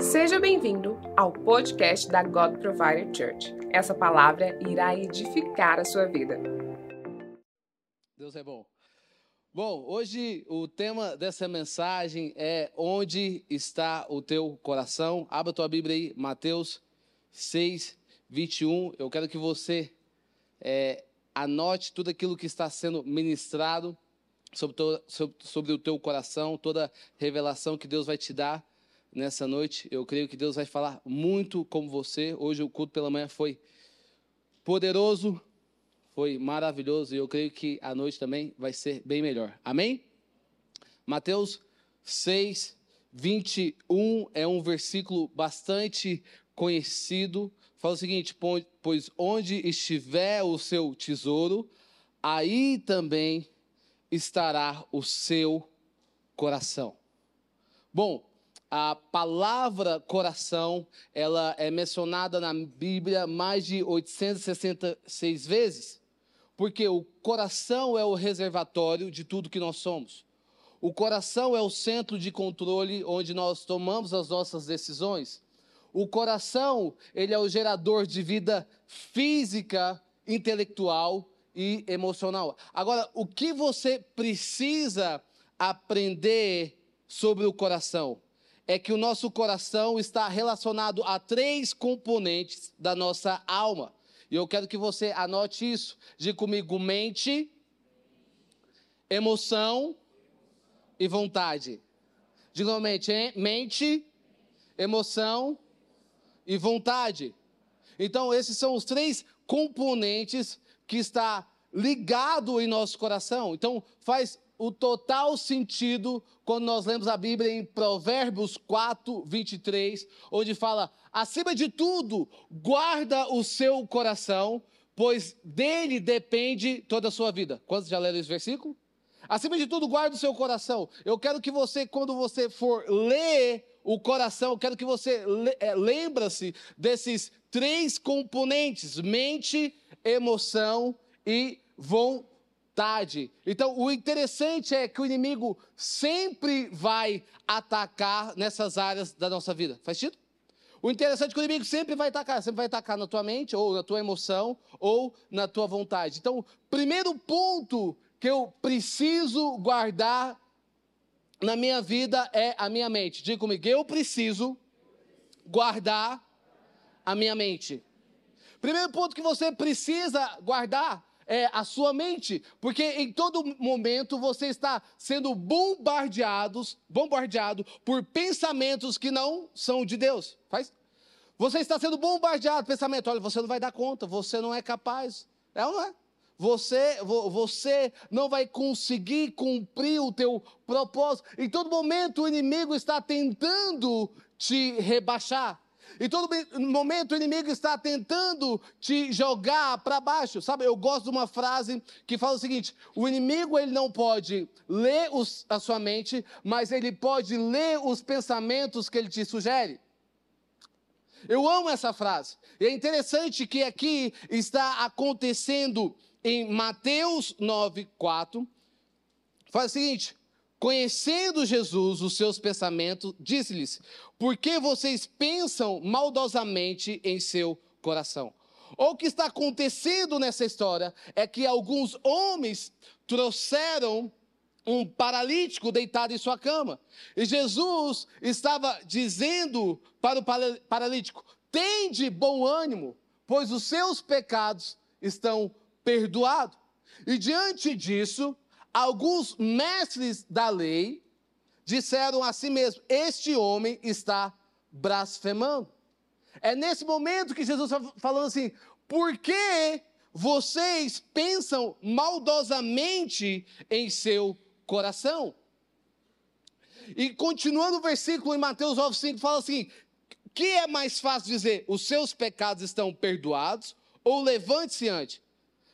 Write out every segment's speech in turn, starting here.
Seja bem-vindo ao podcast da God Provider Church. Essa palavra irá edificar a sua vida. Deus é bom. Bom, hoje o tema dessa mensagem é Onde está o teu coração? Abra tua Bíblia aí, Mateus 6, 21. Eu quero que você é, anote tudo aquilo que está sendo ministrado sobre, to, sobre, sobre o teu coração, toda revelação que Deus vai te dar nessa noite. Eu creio que Deus vai falar muito com você. Hoje o culto pela manhã foi poderoso, foi maravilhoso e eu creio que a noite também vai ser bem melhor. Amém? Mateus 6, 21 é um versículo bastante conhecido. Fala o seguinte: Pois onde estiver o seu tesouro, aí também estará o seu coração. Bom, a palavra coração, ela é mencionada na Bíblia mais de 866 vezes, porque o coração é o reservatório de tudo que nós somos. O coração é o centro de controle onde nós tomamos as nossas decisões. O coração, ele é o gerador de vida física, intelectual e emocional. Agora, o que você precisa aprender sobre o coração? É que o nosso coração está relacionado a três componentes da nossa alma. E eu quero que você anote isso. Diga comigo: mente, emoção e vontade. Diga novamente: mente, emoção e vontade. Então, esses são os três componentes que está ligado em nosso coração. Então, faz o total sentido quando nós lemos a Bíblia em Provérbios 4, 23, onde fala: acima de tudo, guarda o seu coração, pois dele depende toda a sua vida. Quantos já leram esse versículo? Acima de tudo, guarda o seu coração. Eu quero que você, quando você for ler o coração, eu quero que você é, lembra-se desses três componentes: mente, emoção e vontade. Então, o interessante é que o inimigo sempre vai atacar nessas áreas da nossa vida. Faz sentido? O interessante é que o inimigo sempre vai atacar, sempre vai atacar na tua mente, ou na tua emoção, ou na tua vontade. Então, primeiro ponto que eu preciso guardar na minha vida é a minha mente. Diga comigo, eu preciso guardar a minha mente. Primeiro ponto que você precisa guardar é a sua mente, porque em todo momento você está sendo bombardeados, bombardeado por pensamentos que não são de Deus. Faz? Você está sendo bombardeado pensamento, olha, você não vai dar conta, você não é capaz. É ou não é? Você, você não vai conseguir cumprir o teu propósito. Em todo momento o inimigo está tentando te rebaixar. Em todo momento o inimigo está tentando te jogar para baixo. Sabe, eu gosto de uma frase que fala o seguinte: o inimigo ele não pode ler os, a sua mente, mas ele pode ler os pensamentos que ele te sugere. Eu amo essa frase. E é interessante que aqui está acontecendo em Mateus 9, 4. Faz o seguinte: Conhecendo Jesus os seus pensamentos, disse-lhes: Por que vocês pensam maldosamente em seu coração? O que está acontecendo nessa história é que alguns homens trouxeram um paralítico deitado em sua cama. E Jesus estava dizendo para o paralítico: Tende bom ânimo, pois os seus pecados estão perdoados. E diante disso, alguns mestres da lei disseram a si mesmo: Este homem está blasfemando. É nesse momento que Jesus está falando assim: Por que vocês pensam maldosamente em seu coração? E continuando o versículo em Mateus 9,5 fala assim: que é mais fácil dizer, os seus pecados estão perdoados, ou levante-se antes?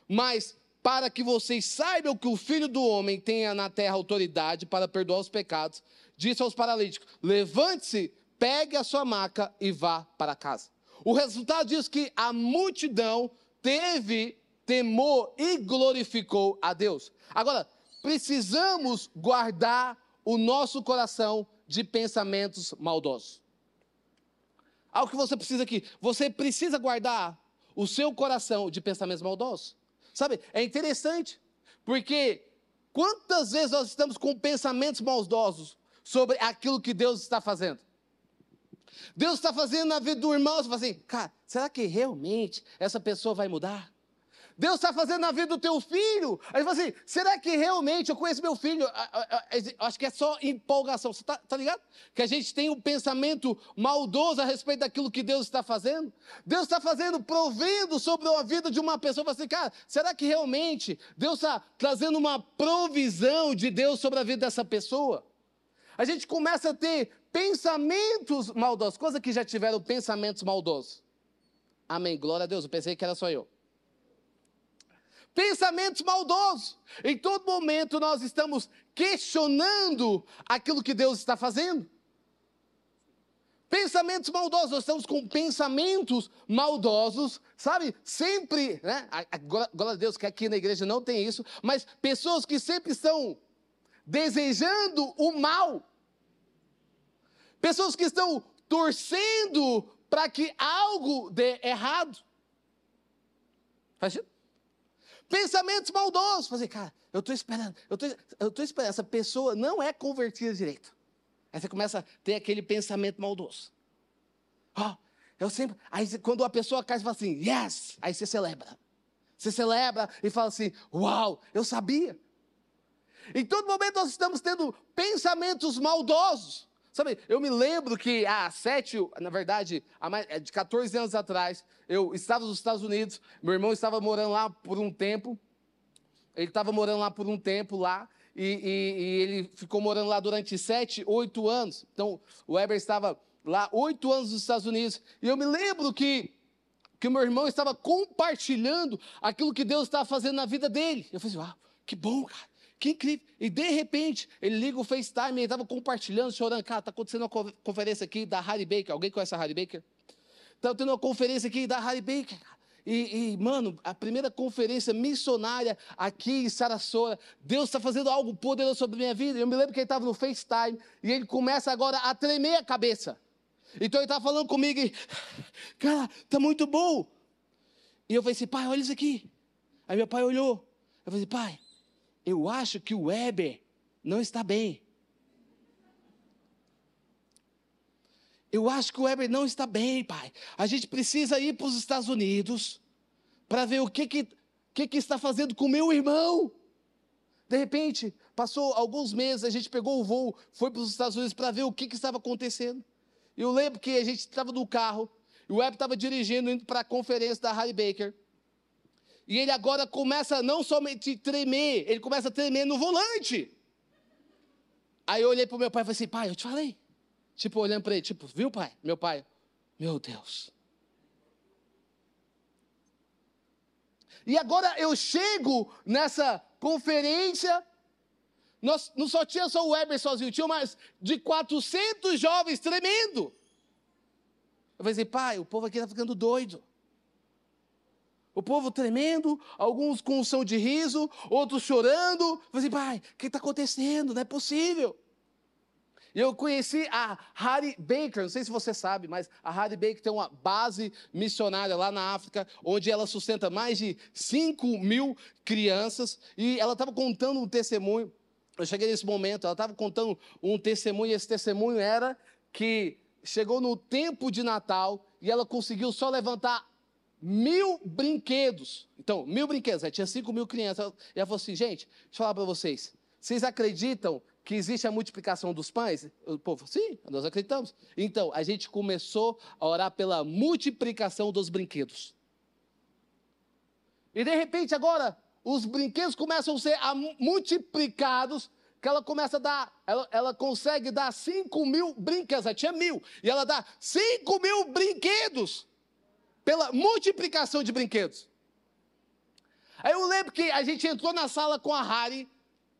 Mas para que vocês saibam que o Filho do Homem tenha na terra autoridade para perdoar os pecados, disse aos paralíticos: levante-se, pegue a sua maca e vá para casa. O resultado diz que a multidão teve temor e glorificou a Deus. Agora, precisamos guardar o nosso coração de pensamentos maldosos. Algo que você precisa aqui. Você precisa guardar o seu coração de pensamentos maldosos. Sabe? É interessante, porque quantas vezes nós estamos com pensamentos maldosos sobre aquilo que Deus está fazendo? Deus está fazendo na vida do irmão, você fala assim, cara, será que realmente essa pessoa vai mudar? Deus está fazendo na vida do teu filho. Aí você fala assim: será que realmente eu conheço meu filho? Acho que é só empolgação. Você está tá ligado? Que a gente tem um pensamento maldoso a respeito daquilo que Deus está fazendo. Deus está fazendo, provendo sobre a vida de uma pessoa. Fala assim, cara, será que realmente Deus está trazendo uma provisão de Deus sobre a vida dessa pessoa? A gente começa a ter pensamentos maldosos, coisa que já tiveram pensamentos maldosos. Amém. Glória a Deus. Eu pensei que era só eu. Pensamentos maldosos. Em todo momento nós estamos questionando aquilo que Deus está fazendo. Pensamentos maldosos, nós estamos com pensamentos maldosos, sabe? Sempre, né? Glória a Deus que aqui na igreja não tem isso, mas pessoas que sempre estão desejando o mal. Pessoas que estão torcendo para que algo dê errado. Faz sentido? Pensamentos maldosos. Fazer, cara, eu estou esperando, eu estou esperando, essa pessoa não é convertida direito. Aí você começa a ter aquele pensamento maldoso. Ó, oh, eu sempre. Aí quando a pessoa cai, você fala assim, yes! Aí você celebra. Você celebra e fala assim, uau, eu sabia. Em todo momento nós estamos tendo pensamentos maldosos. Sabe, eu me lembro que há sete, na verdade, há mais, é de 14 anos atrás, eu estava nos Estados Unidos, meu irmão estava morando lá por um tempo, ele estava morando lá por um tempo lá, e, e, e, ele ficou morando lá durante sete, oito anos. Então, o Weber estava lá oito anos nos Estados Unidos, e eu me lembro que que meu irmão estava compartilhando aquilo que Deus estava fazendo na vida dele. Eu falei, uau, que bom, cara. Que incrível. E de repente, ele liga o FaceTime, ele estava compartilhando, chorando. Cara, está acontecendo uma conferência aqui da Harry Baker. Alguém conhece a Harry Baker? Está tendo uma conferência aqui da Harry Baker. E, e, mano, a primeira conferência missionária aqui em Sarasota, Deus está fazendo algo poderoso sobre a minha vida. Eu me lembro que ele estava no FaceTime e ele começa agora a tremer a cabeça. Então ele estava falando comigo e, cara, está muito bom. E eu falei assim, pai, olha isso aqui. Aí meu pai olhou. Eu falei, assim, pai, eu acho que o Weber não está bem. Eu acho que o Weber não está bem, pai. A gente precisa ir para os Estados Unidos para ver o que, que, que, que está fazendo com meu irmão. De repente, passou alguns meses, a gente pegou o voo, foi para os Estados Unidos para ver o que, que estava acontecendo. Eu lembro que a gente estava no carro, e o Web estava dirigindo, indo para a conferência da Harry Baker. E ele agora começa não somente tremer, ele começa a tremer no volante. Aí eu olhei para o meu pai e falei assim, pai, eu te falei. Tipo, olhando para ele, tipo, viu, pai? Meu pai, meu Deus. E agora eu chego nessa conferência, nós, não só tinha só o Weber sozinho, tinha mais de 400 jovens tremendo. Eu falei assim, pai, o povo aqui está ficando doido. O povo tremendo, alguns com um som de riso, outros chorando. Falei assim, pai, o que está acontecendo? Não é possível. Eu conheci a Harry Baker, não sei se você sabe, mas a Harry Baker tem uma base missionária lá na África, onde ela sustenta mais de 5 mil crianças, e ela estava contando um testemunho. Eu cheguei nesse momento, ela estava contando um testemunho, e esse testemunho era que chegou no tempo de Natal e ela conseguiu só levantar mil brinquedos. Então, mil brinquedos, aí tinha cinco mil crianças. E ela falou assim, gente, deixa eu falar para vocês. Vocês acreditam que existe a multiplicação dos pães? O povo, sim, nós acreditamos. Então, a gente começou a orar pela multiplicação dos brinquedos. E de repente, agora, os brinquedos começam a ser multiplicados, que ela começa a dar, ela, ela consegue dar 5 mil brinquedos, aí tinha mil, e ela dá 5 mil brinquedos pela multiplicação de brinquedos. Aí eu lembro que a gente entrou na sala com a Harry,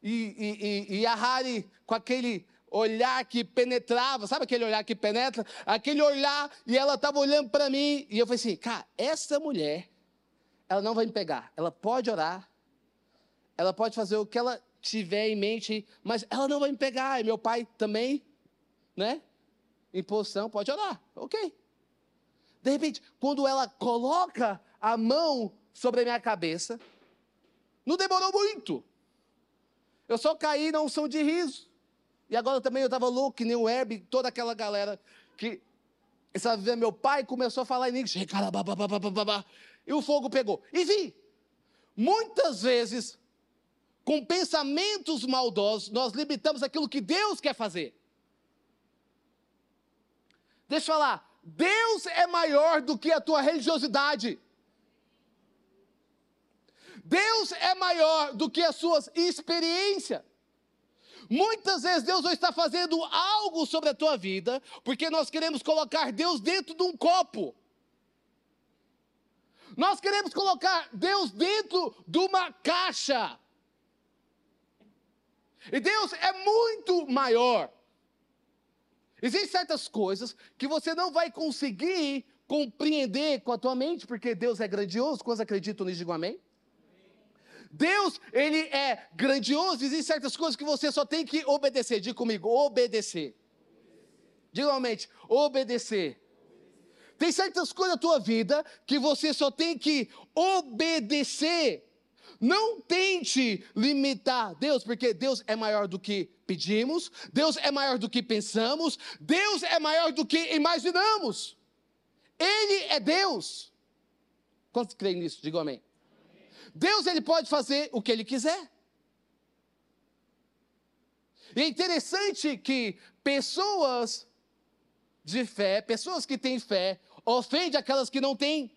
e, e, e, e a Harry com aquele olhar que penetrava, sabe aquele olhar que penetra? Aquele olhar, e ela estava olhando para mim, e eu falei assim, cara, essa mulher, ela não vai me pegar. Ela pode orar, ela pode fazer o que ela tiver em mente, mas ela não vai me pegar. E meu pai também, né? Em posição, pode orar, ok. De repente, quando ela coloca a mão sobre a minha cabeça, não demorou muito. Eu só caí na unção de riso. E agora também eu estava louco, que nem o Herb, toda aquela galera que estava vendo meu pai começou a falar em línguas. E o fogo pegou. Enfim, muitas vezes, com pensamentos maldosos, nós limitamos aquilo que Deus quer fazer. Deixa eu falar, Deus é maior do que a tua religiosidade. Deus é maior do que as suas experiências. Muitas vezes Deus não está fazendo algo sobre a tua vida, porque nós queremos colocar Deus dentro de um copo. Nós queremos colocar Deus dentro de uma caixa. E Deus é muito maior. Existem certas coisas que você não vai conseguir compreender com a tua mente, porque Deus é grandioso. Quantos acreditam nisso? Digam amém. Deus, ele é grandioso. Existem certas coisas que você só tem que obedecer. Diga comigo, obedecer. Diga realmente, obedecer. Tem certas coisas na tua vida que você só tem que obedecer. Não tente limitar Deus, porque Deus é maior do que pedimos, Deus é maior do que pensamos, Deus é maior do que imaginamos. Ele é Deus. Quantos creem nisso? Diga amém. Deus ele pode fazer o que ele quiser. E é interessante que pessoas de fé, pessoas que têm fé, ofendem aquelas que não têm.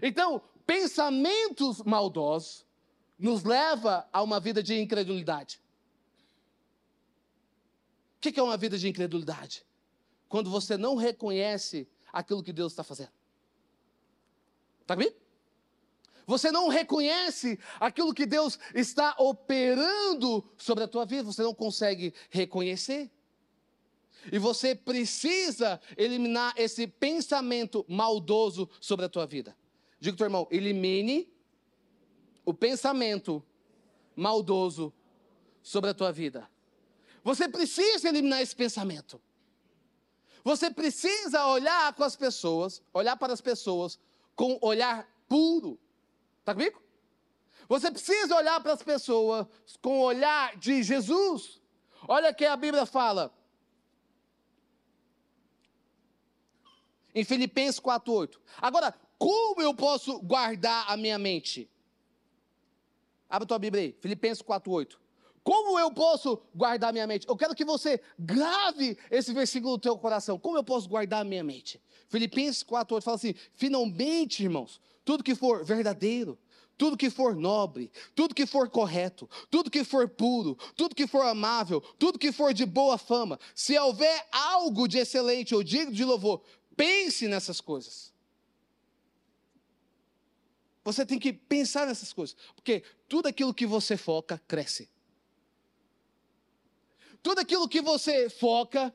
Então, pensamentos maldosos nos leva a uma vida de incredulidade. O que é uma vida de incredulidade? Quando você não reconhece aquilo que Deus está fazendo. Está comigo? Você não reconhece aquilo que Deus está operando sobre a tua vida, você não consegue reconhecer. E você precisa eliminar esse pensamento maldoso sobre a tua vida. Diga teu irmão, elimine o pensamento maldoso sobre a tua vida. Você precisa eliminar esse pensamento. Você precisa olhar com as pessoas, olhar para as pessoas com olhar puro. Está comigo? Você precisa olhar para as pessoas com o olhar de Jesus. Olha que a Bíblia fala. Em Filipenses 4:8. Agora, como eu posso guardar a minha mente? Abra tua Bíblia aí, Filipenses 4:8. Como eu posso guardar a minha mente? Eu quero que você grave esse versículo no teu coração. Como eu posso guardar a minha mente? Filipenses 4:8 fala assim: "Finalmente, irmãos, tudo que for verdadeiro, tudo que for nobre, tudo que for correto, tudo que for puro, tudo que for amável, tudo que for de boa fama, se houver algo de excelente ou digno de louvor, pense nessas coisas. Você tem que pensar nessas coisas, porque tudo aquilo que você foca cresce. Tudo aquilo que você foca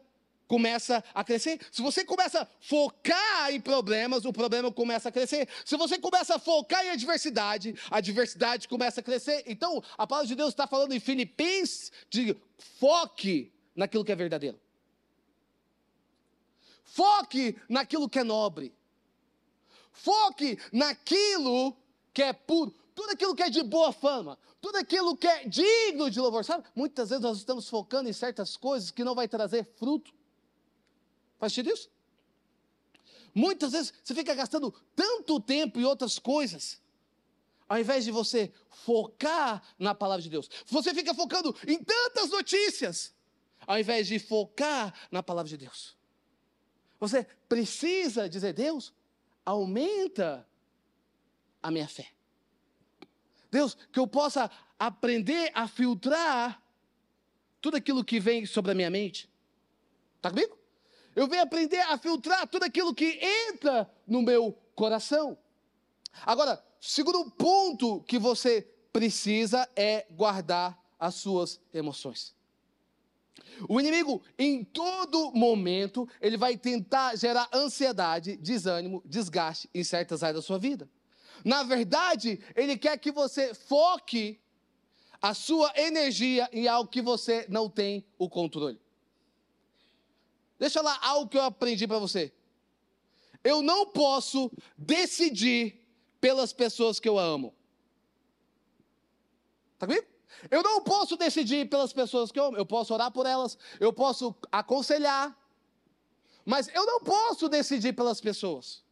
começa a crescer. Se você começa a focar em problemas, o problema começa a crescer. Se você começa a focar em adversidade, a adversidade começa a crescer. Então, a palavra de Deus está falando em Filipenses de foque naquilo que é verdadeiro. Foque naquilo que é nobre. Foque naquilo que é puro, tudo aquilo que é de boa fama, tudo aquilo que é digno de louvor, sabe? Muitas vezes nós estamos focando em certas coisas que não vai trazer fruto. Faz sentido isso? Muitas vezes você fica gastando tanto tempo em outras coisas, ao invés de você focar na palavra de Deus. Você fica focando em tantas notícias, ao invés de focar na palavra de Deus. Você precisa dizer, Deus, aumenta a minha fé. Deus, que eu possa aprender a filtrar tudo aquilo que vem sobre a minha mente. Está comigo? Eu venho aprender a filtrar tudo aquilo que entra no meu coração. Agora, segundo ponto que você precisa é guardar as suas emoções. O inimigo, em todo momento, ele vai tentar gerar ansiedade, desânimo, desgaste em certas áreas da sua vida. Na verdade, ele quer que você foque a sua energia em algo que você não tem o controle. Deixa lá algo que eu aprendi para você. Eu não posso decidir pelas pessoas que eu amo. Tá comigo? Eu não posso decidir pelas pessoas que eu amo. Eu posso orar por elas, eu posso aconselhar, mas eu não posso decidir pelas pessoas.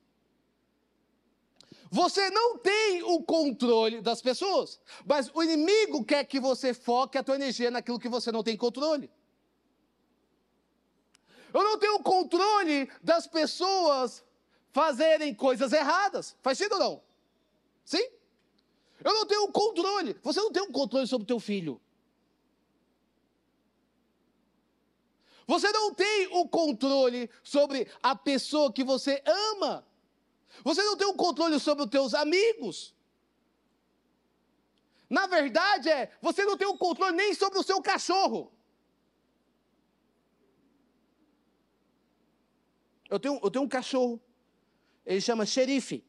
Você não tem o controle das pessoas, mas o inimigo quer que você foque a tua energia naquilo que você não tem controle. Eu não tenho controle das pessoas fazerem coisas erradas. Faz sentido ou não? Sim? Eu não tenho controle. Você não tem um controle sobre o teu filho. Você não tem o controle sobre a pessoa que você ama. Você não tem o controle sobre os teus amigos. Na verdade, é, você não tem o controle nem sobre o seu cachorro. Eu tenho, eu tenho um cachorro. Ele chama xerife.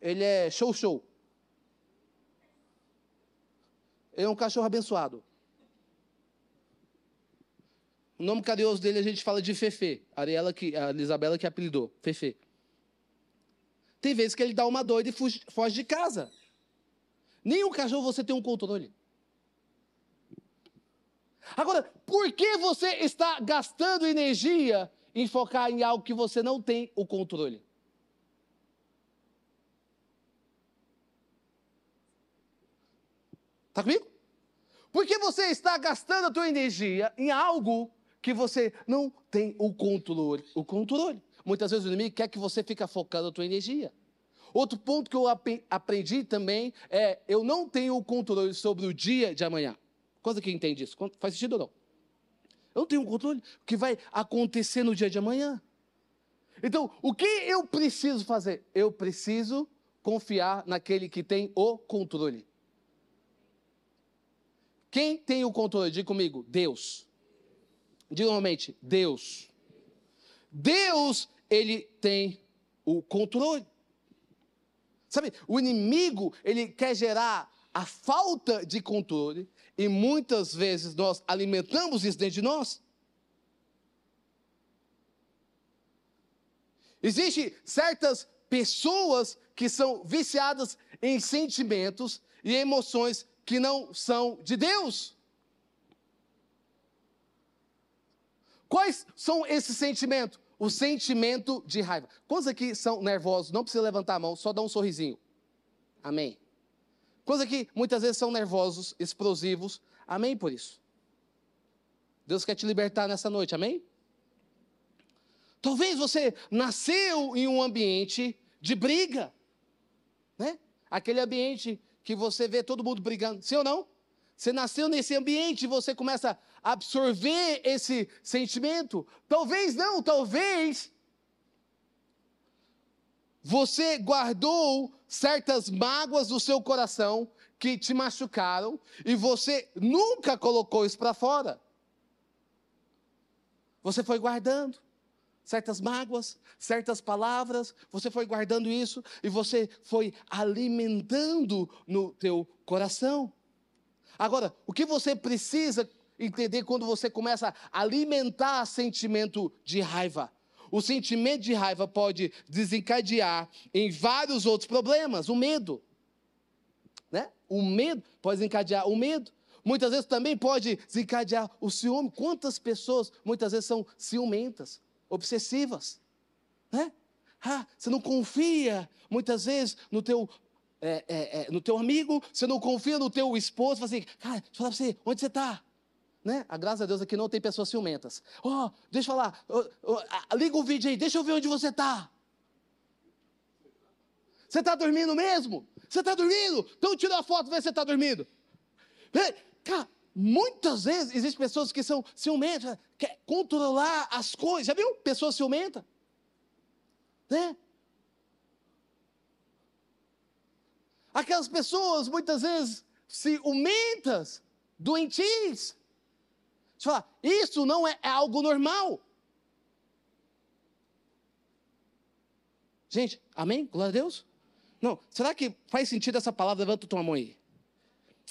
Ele é show show. Ele é um cachorro abençoado. O nome carinhoso dele a gente fala de Fefe. A Ariela que, a Isabela que apelidou, Fefe. Tem vezes que ele dá uma doida e foge, foge de casa. Nenhum cachorro você tem um controle. Agora, por que você está gastando energia em focar em algo que você não tem o controle? Está comigo? Por que você está gastando a tua energia em algo que você não tem o controle? O controle. Muitas vezes o inimigo quer que você fique focando a tua energia. Outro ponto que eu aprendi também é eu não tenho o controle sobre o dia de amanhã. Coisa que entende isso? Faz sentido ou não? Eu não tenho controle o que vai acontecer no dia de amanhã. Então, o que eu preciso fazer? Eu preciso confiar naquele que tem o controle. Quem tem o controle? Diga comigo, Deus. Diga novamente, Deus. Deus ele tem o controle. Sabe, o inimigo, ele quer gerar a falta de controle e muitas vezes nós alimentamos isso dentro de nós. Existem certas pessoas que são viciadas em sentimentos e emoções que não são de Deus. Quais são esses sentimentos? o sentimento de raiva. Quantos aqui são nervosos? Não precisa levantar a mão, só dá um sorrisinho. Amém. Quantos aqui muitas vezes são nervosos, explosivos? Amém por isso. Deus quer te libertar nessa noite, amém? Talvez você nasceu em um ambiente de briga, né? Aquele ambiente que você vê todo mundo brigando, sim ou não? Você nasceu nesse ambiente e você começa a absorver esse sentimento. Talvez não, talvez você guardou certas mágoas do seu coração que te machucaram e você nunca colocou isso para fora. Você foi guardando certas mágoas, certas palavras, você foi guardando isso e você foi alimentando no teu coração. Agora, o que você precisa entender quando você começa a alimentar sentimento de raiva? O sentimento de raiva pode desencadear em vários outros problemas, o medo. Né? O medo pode desencadear o medo. Muitas vezes também pode desencadear o ciúme. Quantas pessoas muitas vezes são ciumentas, obsessivas? Né? Ah, você não confia muitas vezes no teu é, é, é, no teu amigo, você não confia no teu esposo, fala assim, cara, deixa eu falar pra você, onde você está? Né? A graça a Deus aqui não tem pessoas ciumentas. Oh, deixa eu falar, oh, oh, liga o vídeo aí, deixa eu ver onde você está. Você está dormindo mesmo? Você está dormindo? Então tira a foto, vê se você está dormindo. Cara, muitas vezes existem pessoas que são ciumentas, quer controlar as coisas. Já viu? Pessoa ciumenta. Né? Aquelas pessoas, muitas vezes, ciumentas, doentias. Deixa eu falar, isso não é, é algo normal. Gente, amém? Glória a Deus? Não, será que faz sentido essa palavra? Levanta tua mão aí.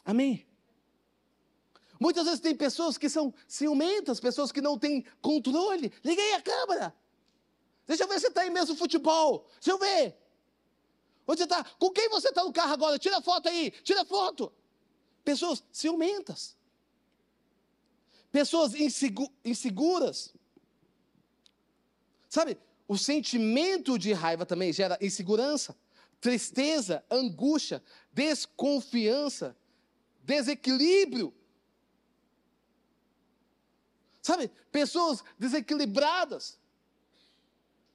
Amém. Muitas vezes tem pessoas que são ciumentas, pessoas que não têm controle. Liguei a câmera. Deixa eu ver se está aí mesmo futebol. Deixa eu ver. Onde você está? Com quem você está no carro agora? Tira foto aí, tira foto. Pessoas ciumentas. Pessoas insegu inseguras. Sabe, o sentimento de raiva também gera insegurança, tristeza, angústia, desconfiança, desequilíbrio. Sabe, pessoas desequilibradas.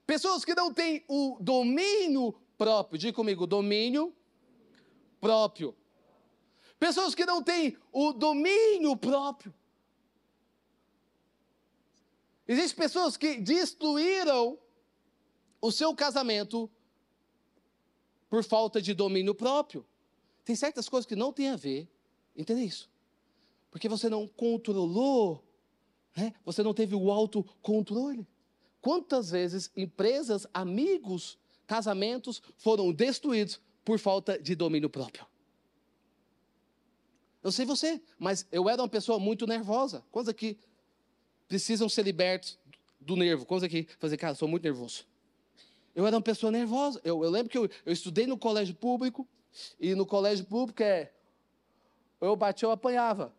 Pessoas que não têm o domínio próprio. Diga comigo, domínio próprio. Pessoas que não têm o domínio próprio. Existem pessoas que destruíram o seu casamento por falta de domínio próprio. Tem certas coisas que não tem a ver, entende isso? Porque você não controlou, né? você não teve o autocontrole. Quantas vezes empresas, amigos, casamentos foram destruídos por falta de domínio próprio? Eu sei você, mas eu era uma pessoa muito nervosa. Quantos aqui precisam ser libertos do nervo? Quantos aqui fazer, cara, sou muito nervoso? Eu era uma pessoa nervosa. Eu, eu lembro que eu, eu, estudei no colégio público, e no colégio público é. Eu bati, eu apanhava.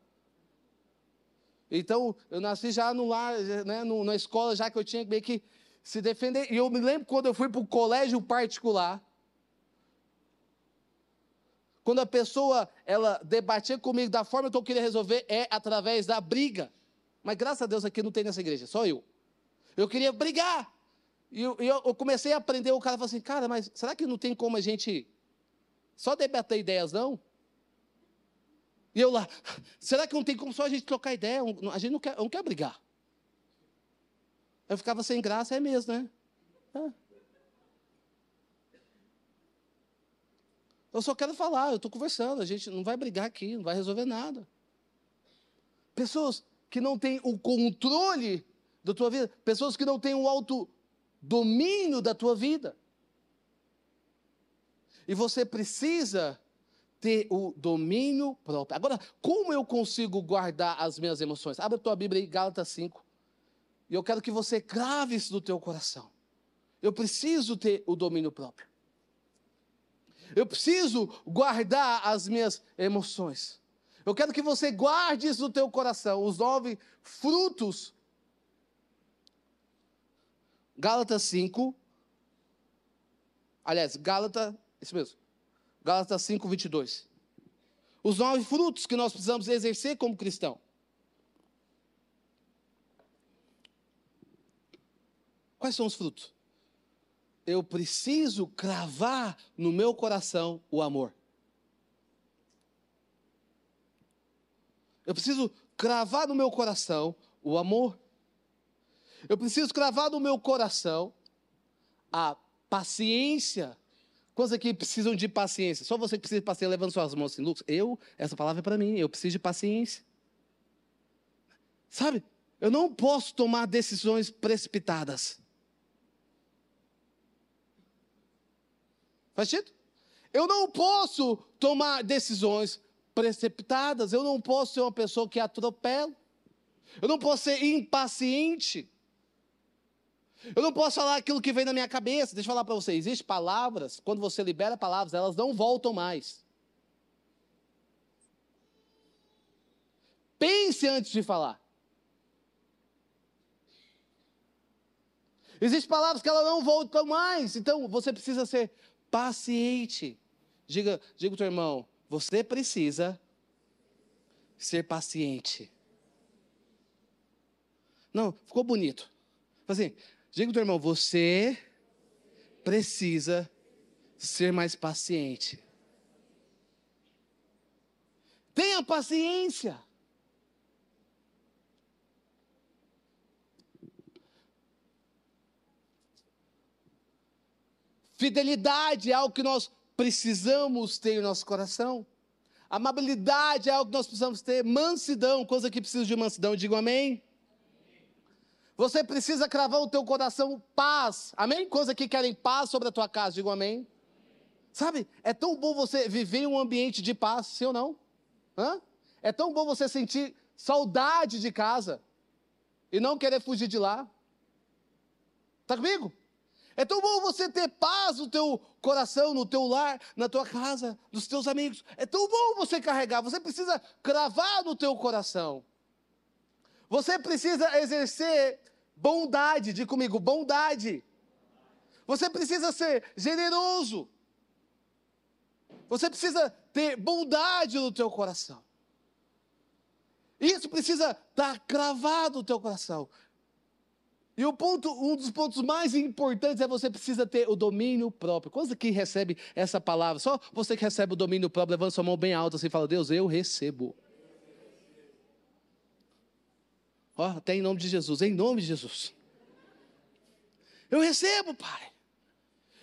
Então, eu nasci já no lar, né, na escola, já que eu tinha meio que se defender. E eu me lembro quando eu fui para o colégio particular, quando a pessoa ela debatia comigo da forma que eu queria resolver, é através da briga. Mas graças a Deus aqui não tem nessa igreja, só eu. Eu queria brigar. E eu, eu, comecei a aprender, o cara falou assim, cara, mas será que não tem como a gente só debater ideias, não? E eu lá, será que não tem como só a gente trocar ideia? A gente não quer, não quer brigar. Eu ficava sem graça, é mesmo, né? É. Eu só quero falar, eu estou conversando, a gente não vai brigar aqui, não vai resolver nada. Pessoas que não têm o controle da tua vida, pessoas que não têm o autodomínio da tua vida. E você precisa ter o domínio próprio. Agora, como eu consigo guardar as minhas emoções? Abre a tua Bíblia aí, Gálatas 5. E eu quero que você grave isso no teu coração. Eu preciso ter o domínio próprio. Eu preciso guardar as minhas emoções. Eu quero que você guarde isso no teu coração, os nove frutos. Gálatas 5. Aliás, Gálatas, isso mesmo. Gálatas 5, 22. Os nove frutos que nós precisamos exercer como cristão. Quais são os frutos? Eu preciso cravar no meu coração o amor. Eu preciso cravar no meu coração o amor. Eu preciso cravar no meu coração a paciência Quantos aqui precisam de paciência? Só você que precisa de paciência, levando suas mãos assim, Lucas, eu, essa palavra é para mim, eu preciso de paciência. Sabe, eu não posso tomar decisões precipitadas. Faz sentido? Eu não posso tomar decisões precipitadas, eu não posso ser uma pessoa que atropela, eu não posso ser impaciente. Eu não posso falar aquilo que vem na minha cabeça. Deixa eu falar para você. Existem palavras, quando você libera palavras, elas não voltam mais. Pense antes de falar. Existem palavras que elas não voltam mais. Então você precisa ser paciente. Diga, diga o teu irmão, você precisa ser paciente. Não, ficou bonito. Assim, Diga para o irmão, você precisa ser mais paciente. Tenha paciência. Fidelidade é algo que nós precisamos ter em nosso coração. Amabilidade é algo que nós precisamos ter. Mansidão, coisa que precisa de mansidão. Digo amém. Você precisa cravar o teu coração paz. Amém? Coisa que querem paz sobre a tua casa. Digo amém. Sabe? É tão bom você viver em um ambiente de paz, sim ou não? Hã? É tão bom você sentir saudade de casa e não querer fugir de lá. Está comigo? É tão bom você ter paz no teu coração, no teu lar, na tua casa, nos teus amigos. É tão bom você carregar. Você precisa cravar no teu coração. Você precisa exercer bondade. Diga comigo, bondade. Você precisa ser generoso. Você precisa ter bondade no teu coração. Isso precisa estar cravado no teu coração. E o ponto, um dos pontos mais importantes é você precisa ter o domínio próprio. Quando que recebe essa palavra? Só você que recebe o domínio próprio, levanta sua mão bem alta assim e fala: Deus, eu recebo. Ó, até em nome de Jesus, em nome de Jesus. Eu recebo, Pai.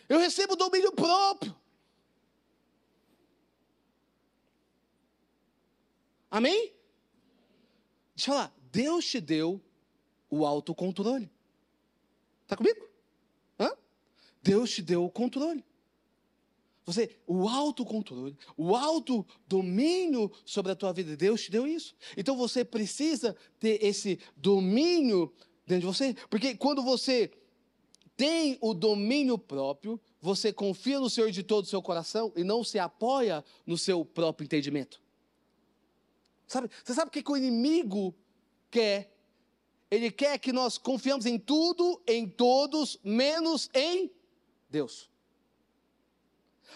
Eu recebo o domínio próprio. Amém? Deixa eu falar, Deus te deu o autocontrole. Está comigo? Hã? Deus te deu o controle. Você, o autocontrole, o autodomínio sobre a tua vida, Deus te deu isso. Então você precisa ter esse domínio dentro de você, porque quando você tem o domínio próprio, você confia no Senhor de todo o seu coração e não se apoia no seu próprio entendimento. Sabe, você sabe o que, que o inimigo quer? Ele quer que nós confiamos em tudo, em todos, menos em Deus.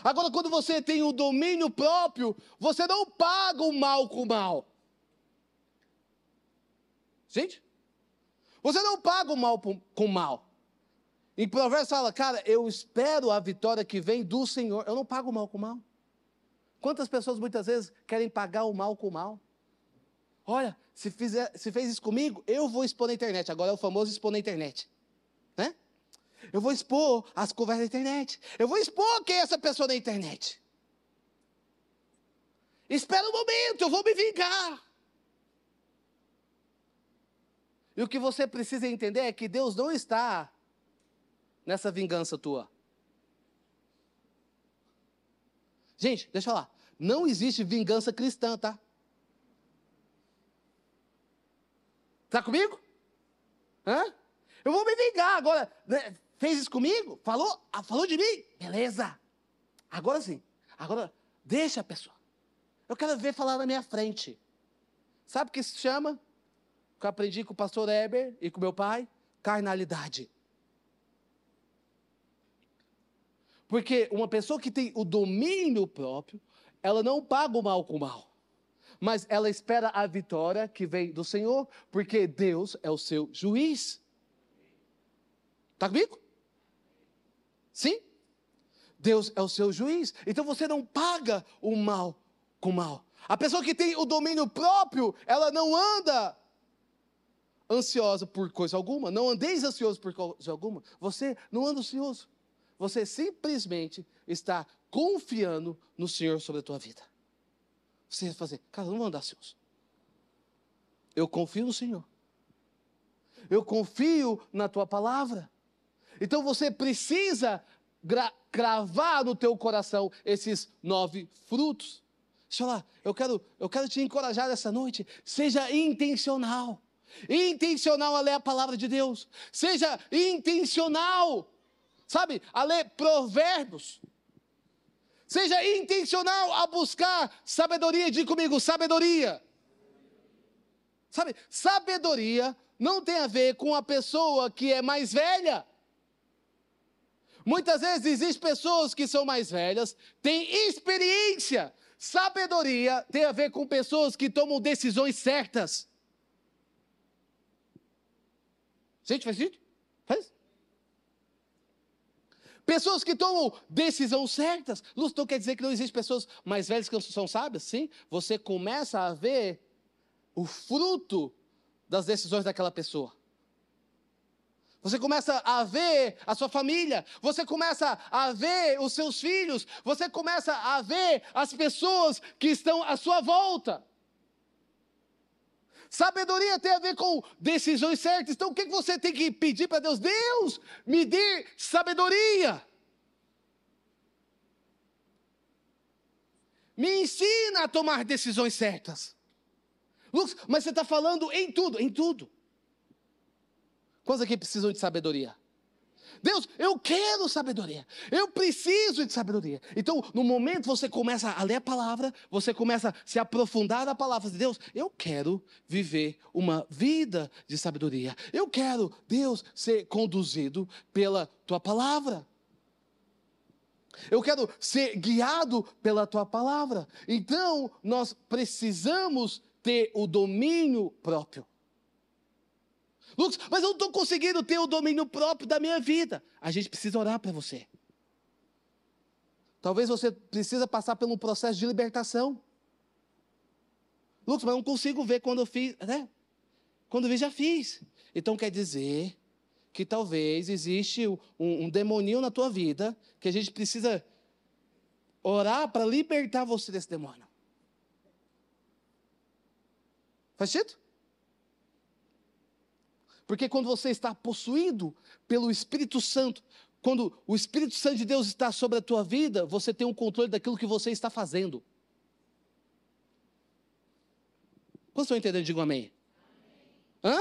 Agora, quando você tem o domínio próprio, você não paga o mal com o mal. Gente, você não paga o mal com o mal. Em Provérbios fala, cara, eu espero a vitória que vem do Senhor. Eu não pago o mal com o mal. Quantas pessoas muitas vezes querem pagar o mal com o mal? Olha, se, fizer, se fez isso comigo, eu vou expor na internet. Agora é o famoso expor na internet. Né? Eu vou expor as conversas na internet. Eu vou expor quem é essa pessoa na internet. Espera um momento, eu vou me vingar. E o que você precisa entender é que Deus não está nessa vingança tua. Gente, deixa falar. Não existe vingança cristã, tá? Está comigo? Hã? Eu vou me vingar agora. Fez isso comigo? Falou? Ah, falou de mim? Beleza. Agora sim. Agora, deixa a pessoa. Eu quero ver falar na minha frente. Sabe o que se chama? Que eu aprendi com o pastor Eber e com meu pai? Carnalidade. Porque uma pessoa que tem o domínio próprio, ela não paga o mal com o mal mas ela espera a vitória que vem do Senhor, porque Deus é o seu juiz. Está comigo? Sim? Deus é o seu juiz. Então você não paga o mal com o mal. A pessoa que tem o domínio próprio, ela não anda ansiosa por coisa alguma. Não andeis ansioso por coisa alguma. Você não anda ansioso. Você simplesmente está confiando no Senhor sobre a tua vida. Você vai fazer, cara, não vou andar seus. Eu confio no Senhor. Eu confio na tua palavra. Então você precisa cravar no teu coração esses nove frutos. Deixa eu lá, eu quero, eu quero te encorajar essa noite. Seja intencional. Intencional a ler a palavra de Deus. Seja intencional, sabe, a ler provérbios. Seja intencional a buscar sabedoria. Diga comigo, sabedoria. Sabe, sabedoria não tem a ver com a pessoa que é mais velha. Muitas vezes existem pessoas que são mais velhas, têm experiência. Sabedoria tem a ver com pessoas que tomam decisões certas. Gente, faz sentido? Faz? Pessoas que tomam decisões certas. Lúcio, então quer dizer que não existe pessoas mais velhas que não são sábias? Sim. Você começa a ver o fruto das decisões daquela pessoa. Você começa a ver a sua família, você começa a ver os seus filhos, você começa a ver as pessoas que estão à sua volta. Sabedoria tem a ver com decisões certas. Então o que você tem que pedir para Deus? Deus, me dê sabedoria. Me ensina a tomar decisões certas. Lucas, mas você está falando em tudo, em tudo. Quantos aqui precisam de sabedoria? Deus, eu quero sabedoria. Eu preciso de sabedoria. Então, no momento você começa a ler a palavra, você começa a se aprofundar na palavra de Deus. Eu quero viver uma vida de sabedoria. Eu quero, Deus, ser conduzido pela tua palavra. Eu quero ser guiado pela tua palavra. Então, nós precisamos ter o domínio próprio. Lucas, mas eu não estou conseguindo ter o domínio próprio da minha vida. A gente precisa orar para você. Talvez você precisa passar por um processo de libertação. Lucas, mas eu não consigo ver quando eu fiz. Né? Quando eu vi, já fiz. Então quer dizer que talvez existe um, um demoninho na tua vida que a gente precisa orar para libertar você desse demônio. Faz sentido? Porque quando você está possuído pelo Espírito Santo, quando o Espírito Santo de Deus está sobre a tua vida, você tem um controle daquilo que você está fazendo. Quantos estão entendendo? Digo amém. Hã?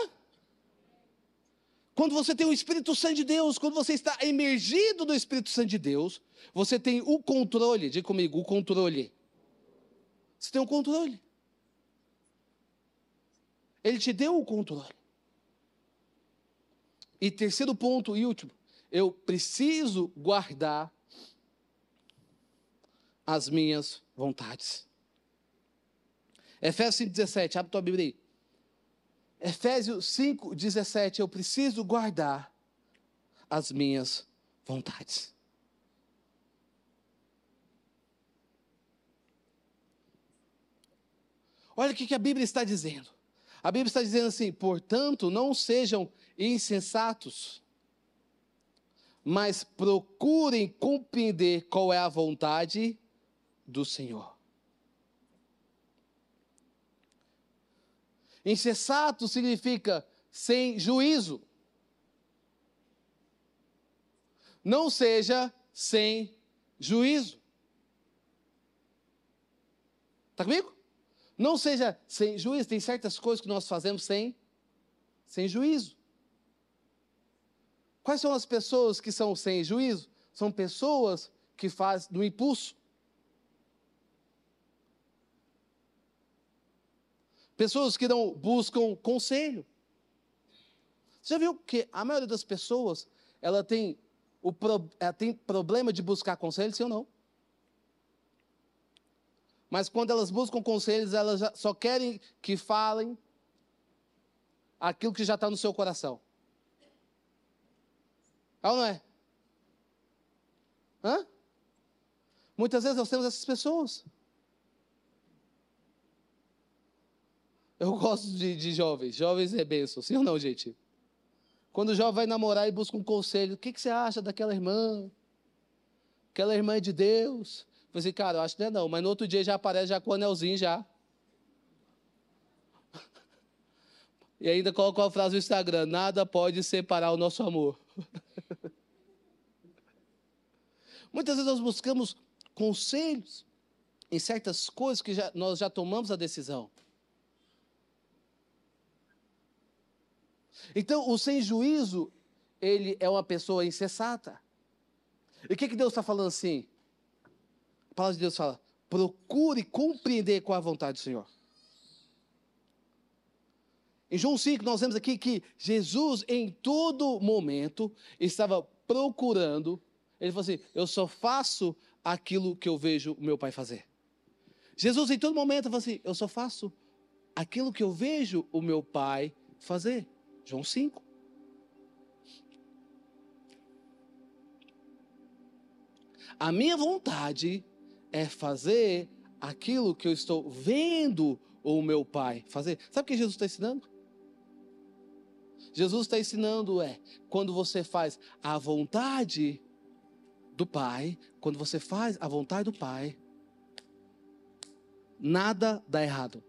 Quando você tem o Espírito Santo de Deus, quando você está emergido do Espírito Santo de Deus, você tem o controle, diga comigo, o controle. Você tem o controle. Ele te deu o controle. E terceiro ponto e último, eu preciso guardar as minhas vontades. Efésios 5,17, abre tua Bíblia aí. Efésios 5,17, eu preciso guardar as minhas vontades. Olha o que a Bíblia está dizendo. A Bíblia está dizendo assim: portanto, não sejam insensatos, mas procurem compreender qual é a vontade do Senhor. Insensato significa sem juízo. Não seja sem juízo. Está comigo? Não seja sem juízo. Tem certas coisas que nós fazemos sem, sem juízo. Quais são as pessoas que são sem juízo? São pessoas que fazem no impulso. Pessoas que não buscam conselho. Você já viu que a maioria das pessoas, ela tem, o ela tem problema de buscar conselho, sim ou não? Mas quando elas buscam conselhos, elas só querem que falem aquilo que já está no seu coração. É ou não é? Hã? Muitas vezes nós temos essas pessoas. Eu gosto de, de jovens. Jovens é benção, sim ou não, gente? Quando o jovem vai namorar e busca um conselho, o que, que você acha daquela irmã? Aquela irmã é de Deus. Eu falei assim, cara, eu acho que não é não, mas no outro dia já aparece já com o anelzinho já. E ainda colocou a frase no Instagram: nada pode separar o nosso amor. Muitas vezes nós buscamos conselhos em certas coisas que já, nós já tomamos a decisão. Então, o sem juízo, ele é uma pessoa insensata. E o que, que Deus está falando assim? A palavra de Deus fala: procure compreender qual é a vontade do Senhor. Em João 5, nós vemos aqui que Jesus, em todo momento, estava procurando. Ele falou assim: Eu só faço aquilo que eu vejo o meu pai fazer. Jesus, em todo momento, falou assim: Eu só faço aquilo que eu vejo o meu pai fazer. João 5. A minha vontade é fazer aquilo que eu estou vendo o meu pai fazer. Sabe o que Jesus está ensinando? Jesus está ensinando é quando você faz a vontade do Pai, quando você faz a vontade do Pai, nada dá errado.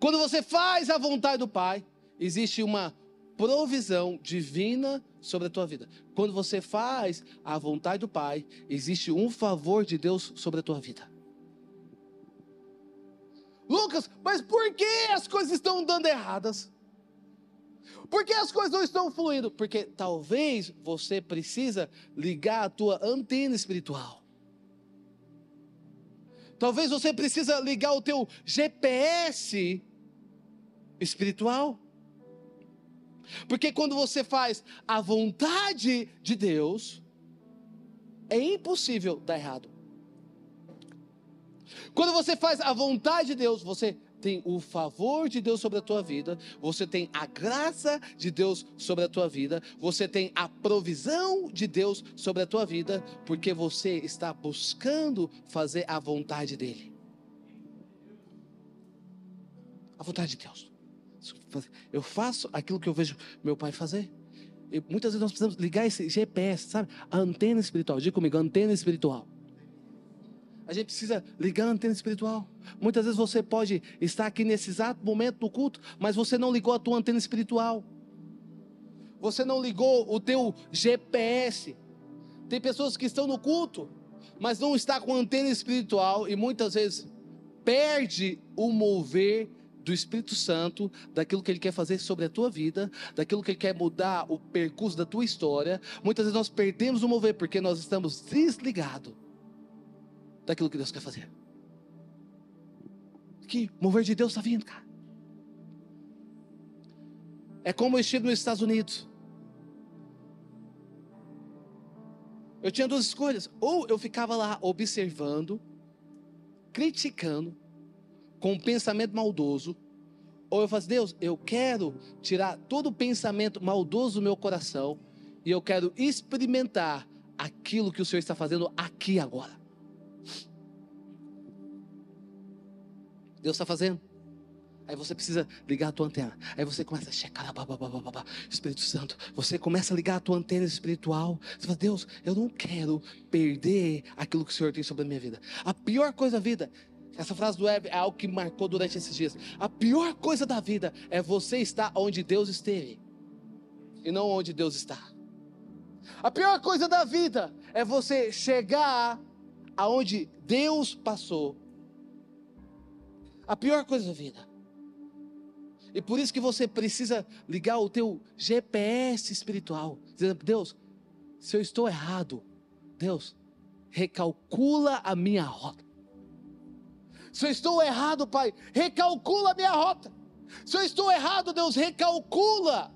Quando você faz a vontade do Pai, existe uma provisão divina sobre a tua vida. Quando você faz a vontade do Pai, existe um favor de Deus sobre a tua vida. Lucas, mas por que as coisas estão dando erradas? Por que as coisas não estão fluindo? Porque talvez você precisa ligar a tua antena espiritual. Talvez você precisa ligar o teu GPS espiritual. Porque quando você faz a vontade de Deus, é impossível dar errado. Quando você faz a vontade de Deus, você tem o favor de Deus sobre a tua vida, você tem a graça de Deus sobre a tua vida, você tem a provisão de Deus sobre a tua vida, porque você está buscando fazer a vontade dEle. A vontade de Deus. Eu faço aquilo que eu vejo meu pai fazer. E muitas vezes nós precisamos ligar esse GPS, sabe? A antena espiritual. Diga comigo, antena espiritual. A gente precisa ligar a antena espiritual. Muitas vezes você pode estar aqui nesse exato momento do culto, mas você não ligou a tua antena espiritual. Você não ligou o teu GPS. Tem pessoas que estão no culto, mas não está com antena espiritual e muitas vezes perde o mover do Espírito Santo, daquilo que ele quer fazer sobre a tua vida, daquilo que ele quer mudar o percurso da tua história. Muitas vezes nós perdemos o mover porque nós estamos desligados daquilo que Deus quer fazer. Que mover de Deus está vindo, cara. É como eu estive nos Estados Unidos. Eu tinha duas escolhas. Ou eu ficava lá observando, criticando, com um pensamento maldoso. Ou eu faço, Deus, eu quero tirar todo o pensamento maldoso do meu coração. E eu quero experimentar aquilo que o Senhor está fazendo aqui agora. Deus está fazendo. Aí você precisa ligar a tua antena. Aí você começa a checar, babá, Espírito Santo. Você começa a ligar a tua antena espiritual. Você fala, Deus, eu não quero perder aquilo que o Senhor tem sobre a minha vida. A pior coisa da vida, essa frase do Web é algo que marcou durante esses dias. A pior coisa da vida é você estar onde Deus esteve e não onde Deus está. A pior coisa da vida é você chegar aonde Deus passou a pior coisa da vida. E por isso que você precisa ligar o teu GPS espiritual, dizendo: Deus, se eu estou errado, Deus, recalcula a minha rota. Se eu estou errado, Pai, recalcula a minha rota. Se eu estou errado, Deus, recalcula.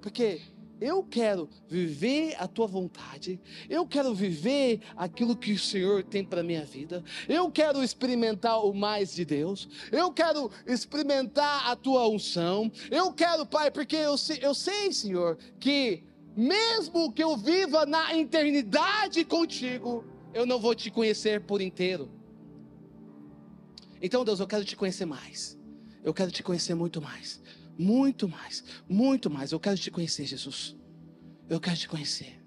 Porque eu quero viver a tua vontade. Eu quero viver aquilo que o Senhor tem para minha vida. Eu quero experimentar o mais de Deus. Eu quero experimentar a tua unção. Eu quero, Pai, porque eu, eu sei, Senhor, que mesmo que eu viva na eternidade contigo, eu não vou te conhecer por inteiro. Então, Deus, eu quero te conhecer mais. Eu quero te conhecer muito mais. Muito mais, muito mais. Eu quero te conhecer, Jesus. Eu quero te conhecer.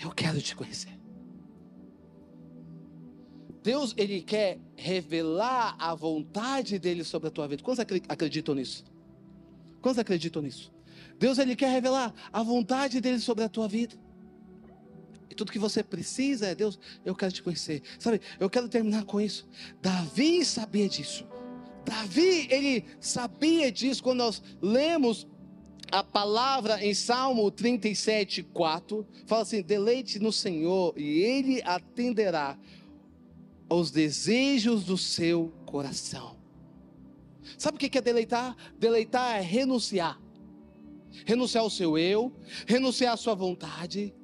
Eu quero te conhecer. Deus, Ele quer revelar a vontade dEle sobre a tua vida. Quantos acreditam nisso? Quantos acreditam nisso? Deus, Ele quer revelar a vontade dEle sobre a tua vida. E tudo que você precisa é, Deus, eu quero te conhecer. Sabe, eu quero terminar com isso. Davi sabia disso. Davi, ele sabia disso quando nós lemos a palavra em Salmo 37, 4. Fala assim: deleite no Senhor e ele atenderá aos desejos do seu coração. Sabe o que é deleitar? Deleitar é renunciar. Renunciar ao seu eu, renunciar à sua vontade,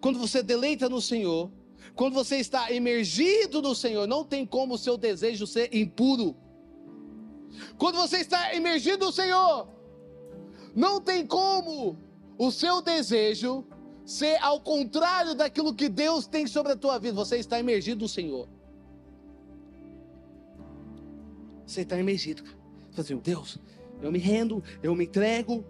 quando você deleita no Senhor, quando você está emergido no Senhor, não tem como o seu desejo ser impuro. Quando você está emergido no Senhor, não tem como o seu desejo ser ao contrário daquilo que Deus tem sobre a tua vida. Você está emergido no Senhor. Você está emergido. Você assim, Deus, eu me rendo, eu me entrego,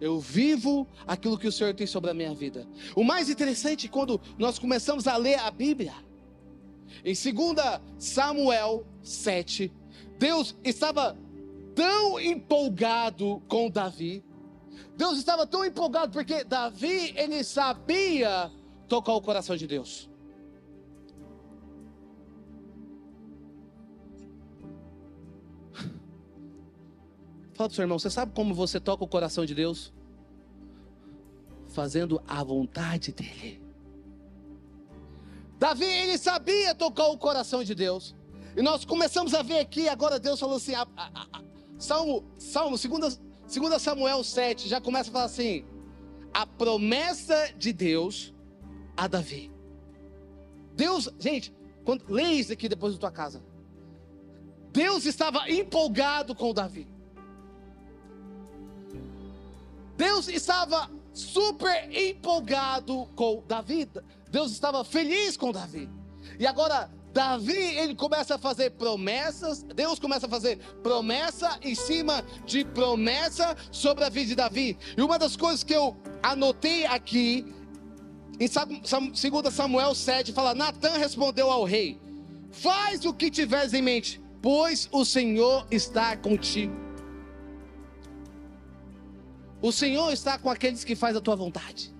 eu vivo aquilo que o Senhor tem sobre a minha vida. O mais interessante é quando nós começamos a ler a Bíblia, em 2 Samuel 7, Deus estava tão empolgado com Davi, Deus estava tão empolgado porque Davi, ele sabia tocar o coração de Deus. Fala pro seu irmão, você sabe como você toca o coração de Deus? Fazendo a vontade dele. Davi, ele sabia tocar o coração de Deus. E nós começamos a ver aqui, agora Deus falou assim, a, a, a, Salmo, Salmo, 2 Samuel 7, já começa a falar assim, a promessa de Deus a Davi. Deus, gente, quando, leia isso aqui depois da tua casa. Deus estava empolgado com Davi. Deus estava super empolgado com Davi. Deus estava feliz com Davi. E agora Davi, ele começa a fazer promessas, Deus começa a fazer promessa em cima de promessa sobre a vida de Davi. E uma das coisas que eu anotei aqui, em 2 Samuel 7, fala: Natan respondeu ao rei: Faz o que tiveres em mente, pois o Senhor está contigo. O Senhor está com aqueles que fazem a tua vontade.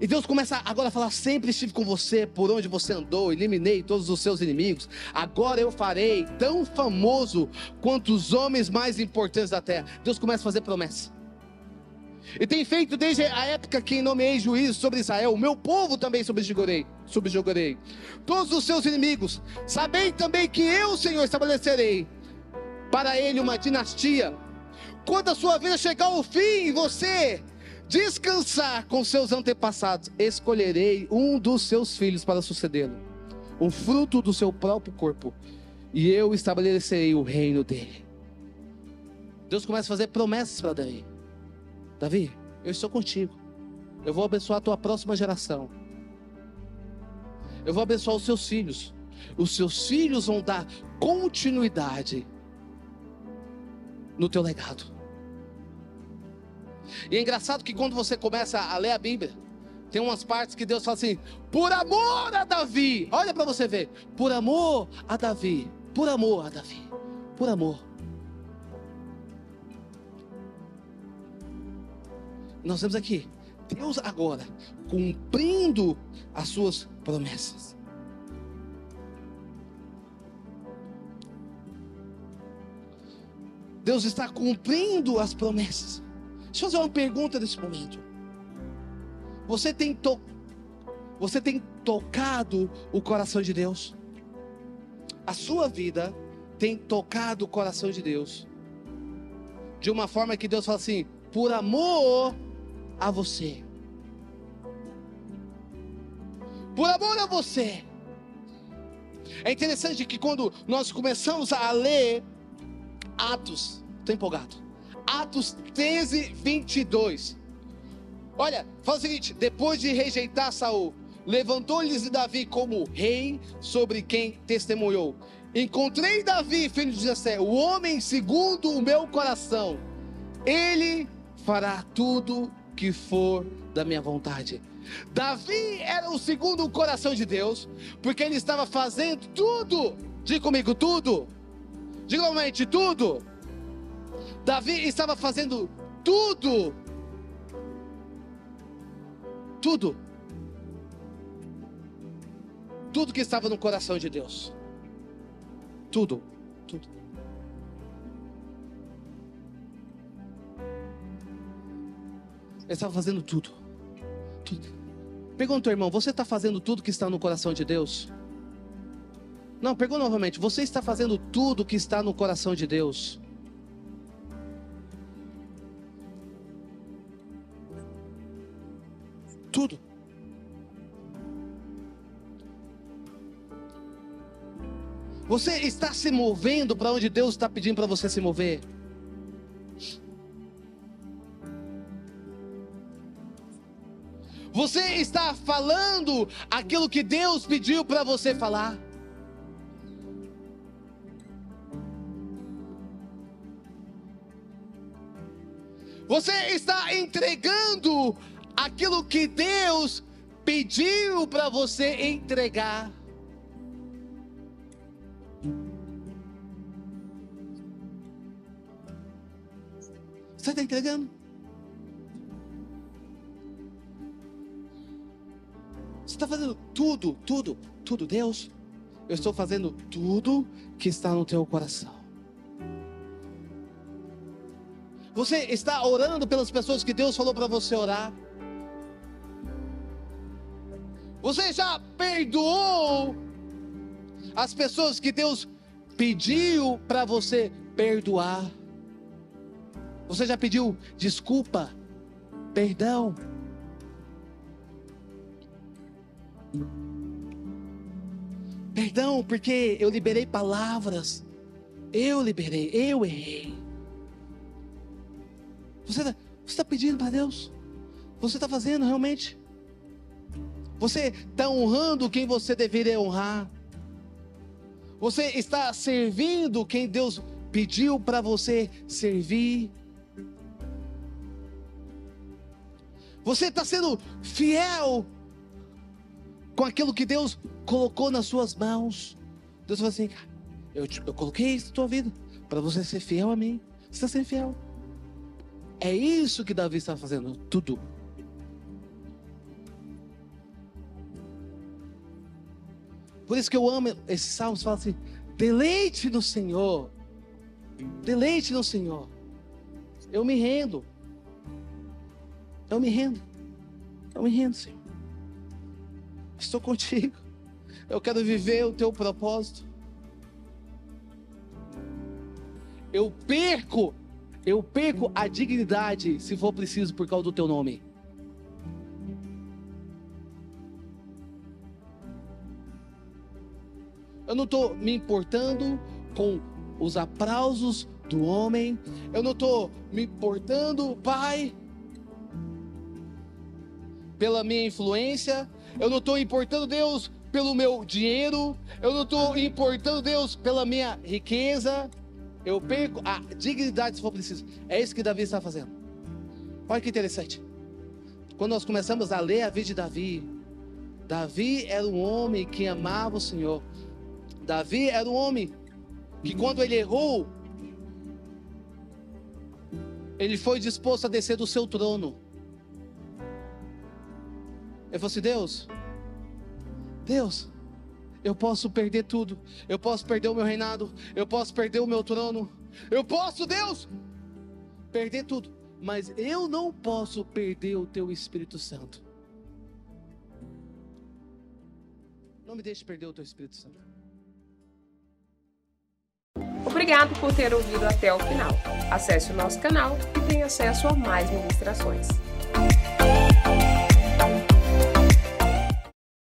E Deus começa agora a falar: sempre estive com você, por onde você andou, eliminei todos os seus inimigos. Agora eu farei tão famoso quanto os homens mais importantes da terra. Deus começa a fazer promessa. E tem feito desde a época que nomeei juízo sobre Israel, o meu povo também subjugarei, subjugarei. Todos os seus inimigos, sabem também que eu, Senhor, estabelecerei para ele uma dinastia quando a sua vida chegar ao fim e você descansar com seus antepassados, escolherei um dos seus filhos para sucedê-lo, um fruto do seu próprio corpo, e eu estabelecerei o reino dele. Deus começa a fazer promessas para Davi. Davi, eu estou contigo. Eu vou abençoar a tua próxima geração. Eu vou abençoar os seus filhos. Os seus filhos vão dar continuidade no teu legado. E é engraçado que quando você começa a ler a Bíblia, tem umas partes que Deus fala assim: por amor a Davi. Olha para você ver. Por amor a Davi. Por amor a Davi. Por amor. Nós temos aqui Deus agora cumprindo as suas promessas. Deus está cumprindo as promessas. Deixa eu fazer uma pergunta nesse momento. Você tem, to... Você tem tocado o coração de Deus? A sua vida tem tocado o coração de Deus? De uma forma que Deus fala assim: por amor a você. Por amor a você. É interessante que quando nós começamos a ler Atos, estou empolgado. Atos 13, 22. Olha, fala o seguinte: depois de rejeitar Saul, levantou-lhes Davi como rei sobre quem testemunhou. Encontrei Davi, filho de Jessé, o homem segundo o meu coração. Ele fará tudo que for da minha vontade. Davi era o segundo coração de Deus, porque ele estava fazendo tudo. Diga comigo, tudo Diga novamente, tudo. Davi estava fazendo tudo. Tudo. Tudo que estava no coração de Deus. Tudo. Tudo. Ele estava fazendo tudo. tudo. Pergunta, irmão, você está fazendo tudo que está no coração de Deus? Não, pergunta novamente. Você está fazendo tudo que está no coração de Deus? Tudo. Você está se movendo para onde Deus está pedindo para você se mover? Você está falando aquilo que Deus pediu para você falar? Você está entregando aquilo que Deus pediu para você entregar. Você está entregando? Você está fazendo tudo, tudo, tudo. Deus, eu estou fazendo tudo que está no teu coração. Você está orando pelas pessoas que Deus falou para você orar. Você já perdoou as pessoas que Deus pediu para você perdoar? Você já pediu desculpa, perdão? Perdão, porque eu liberei palavras. Eu liberei, eu errei. Você está tá pedindo para Deus? Você está fazendo realmente? Você está honrando quem você deveria honrar? Você está servindo quem Deus pediu para você servir? Você está sendo fiel com aquilo que Deus colocou nas suas mãos. Deus falou assim: eu, te, eu coloquei isso na tua vida para você ser fiel a mim. Você está sendo fiel. É isso que Davi está fazendo, tudo. Por isso que eu amo esses salmos, fala assim: deleite no Senhor, deleite no Senhor. Eu me rendo, eu me rendo, eu me rendo, Senhor. Estou contigo. Eu quero viver o teu propósito. Eu perco, eu perco a dignidade, se for preciso, por causa do teu nome. Eu não estou me importando com os aplausos do homem. Eu não estou me importando, Pai, pela minha influência. Eu não estou importando Deus pelo meu dinheiro. Eu não estou importando Deus pela minha riqueza. Eu perco a dignidade se for preciso. É isso que Davi está fazendo. Olha que interessante. Quando nós começamos a ler a vida de Davi, Davi era um homem que amava o Senhor. Davi era um homem que quando ele errou, ele foi disposto a descer do seu trono. Ele falou assim: Deus, Deus, eu posso perder tudo, eu posso perder o meu reinado, eu posso perder o meu trono, eu posso, Deus, perder tudo, mas eu não posso perder o teu Espírito Santo. Não me deixe perder o teu Espírito Santo. Obrigado por ter ouvido até o final. Acesse o nosso canal e tenha acesso a mais ministrações.